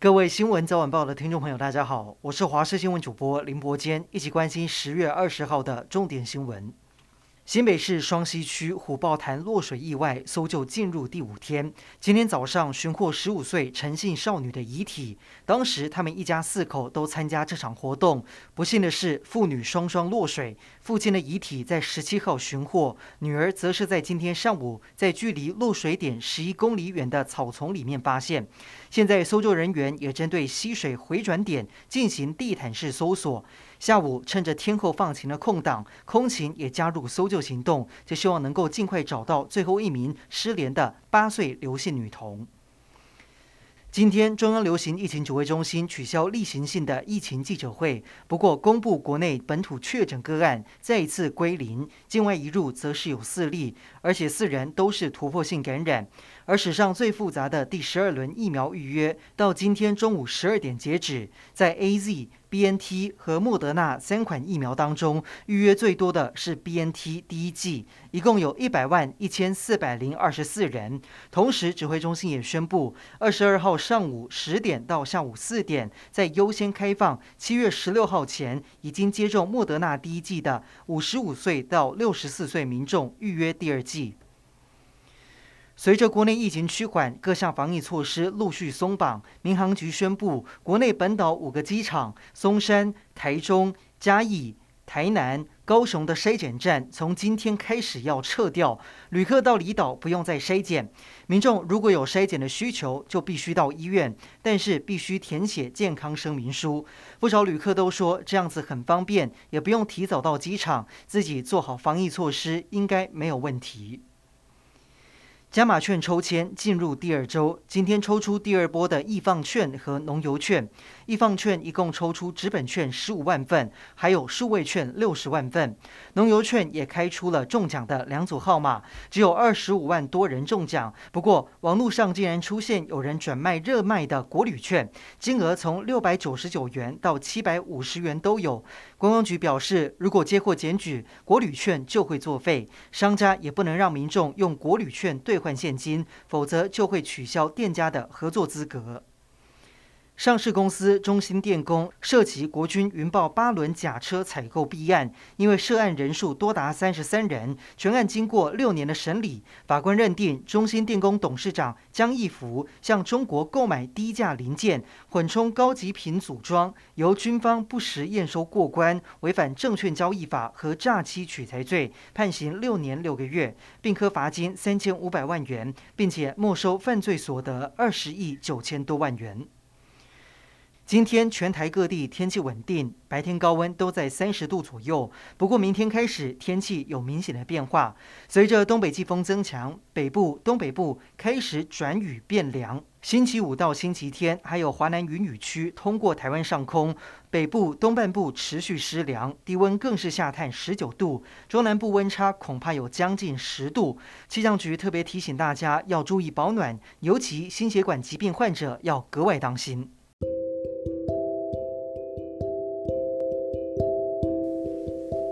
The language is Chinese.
各位新闻早晚报的听众朋友，大家好，我是华视新闻主播林伯坚，一起关心十月二十号的重点新闻。新北市双溪区虎豹潭落水意外搜救进入第五天，今天早上寻获十五岁陈姓少女的遗体。当时他们一家四口都参加这场活动，不幸的是父女双双落水，父亲的遗体在十七号寻获，女儿则是在今天上午在距离落水点十一公里远的草丛里面发现。现在搜救人员也针对溪水回转点进行地毯式搜索。下午趁着天候放晴的空档，空勤也加入搜救行动，就希望能够尽快找到最后一名失联的八岁刘姓女童。今天，中央流行疫情指挥中心取消例行性的疫情记者会，不过公布国内本土确诊个案再一次归零，境外移入则是有四例，而且四人都是突破性感染。而史上最复杂的第十二轮疫苗预约，到今天中午十二点截止，在 AZ。BNT 和莫德纳三款疫苗当中，预约最多的是 BNT 第一剂，一共有一百万一千四百零二十四人。同时，指挥中心也宣布，二十二号上午十点到下午四点，在优先开放七月十六号前已经接种莫德纳第一剂的五十五岁到六十四岁民众预约第二剂。随着国内疫情趋缓，各项防疫措施陆续松绑，民航局宣布，国内本岛五个机场——松山、台中、嘉义、台南、高雄的筛检站，从今天开始要撤掉，旅客到离岛不用再筛检。民众如果有筛检的需求，就必须到医院，但是必须填写健康声明书。不少旅客都说这样子很方便，也不用提早到机场，自己做好防疫措施，应该没有问题。加码券抽签进入第二周，今天抽出第二波的易放券和农油券。易放券一共抽出纸本券十五万份，还有数位券六十万份。农油券也开出了中奖的两组号码，只有二十五万多人中奖。不过，网络上竟然出现有人转卖热卖的国旅券，金额从六百九十九元到七百五十元都有。观光局表示，如果接获检举，国旅券就会作废，商家也不能让民众用国旅券兑换换现金，否则就会取消店家的合作资格。上市公司中兴电工涉及国军云豹八轮假车采购弊案，因为涉案人数多达三十三人，全案经过六年的审理，法官认定中兴电工董事长江义福向中国购买低价零件，混充高级品组装，由军方不实验收过关，违反证券交易法和诈欺取财罪，判刑六年六个月，并科罚金三千五百万元，并且没收犯罪所得二十亿九千多万元。今天全台各地天气稳定，白天高温都在三十度左右。不过明天开始天气有明显的变化，随着东北季风增强，北部、东北部开始转雨变凉。星期五到星期天还有华南云雨区通过台湾上空，北部、东半部持续湿凉，低温更是下探十九度，中南部温差恐怕有将近十度。气象局特别提醒大家要注意保暖，尤其心血管疾病患者要格外当心。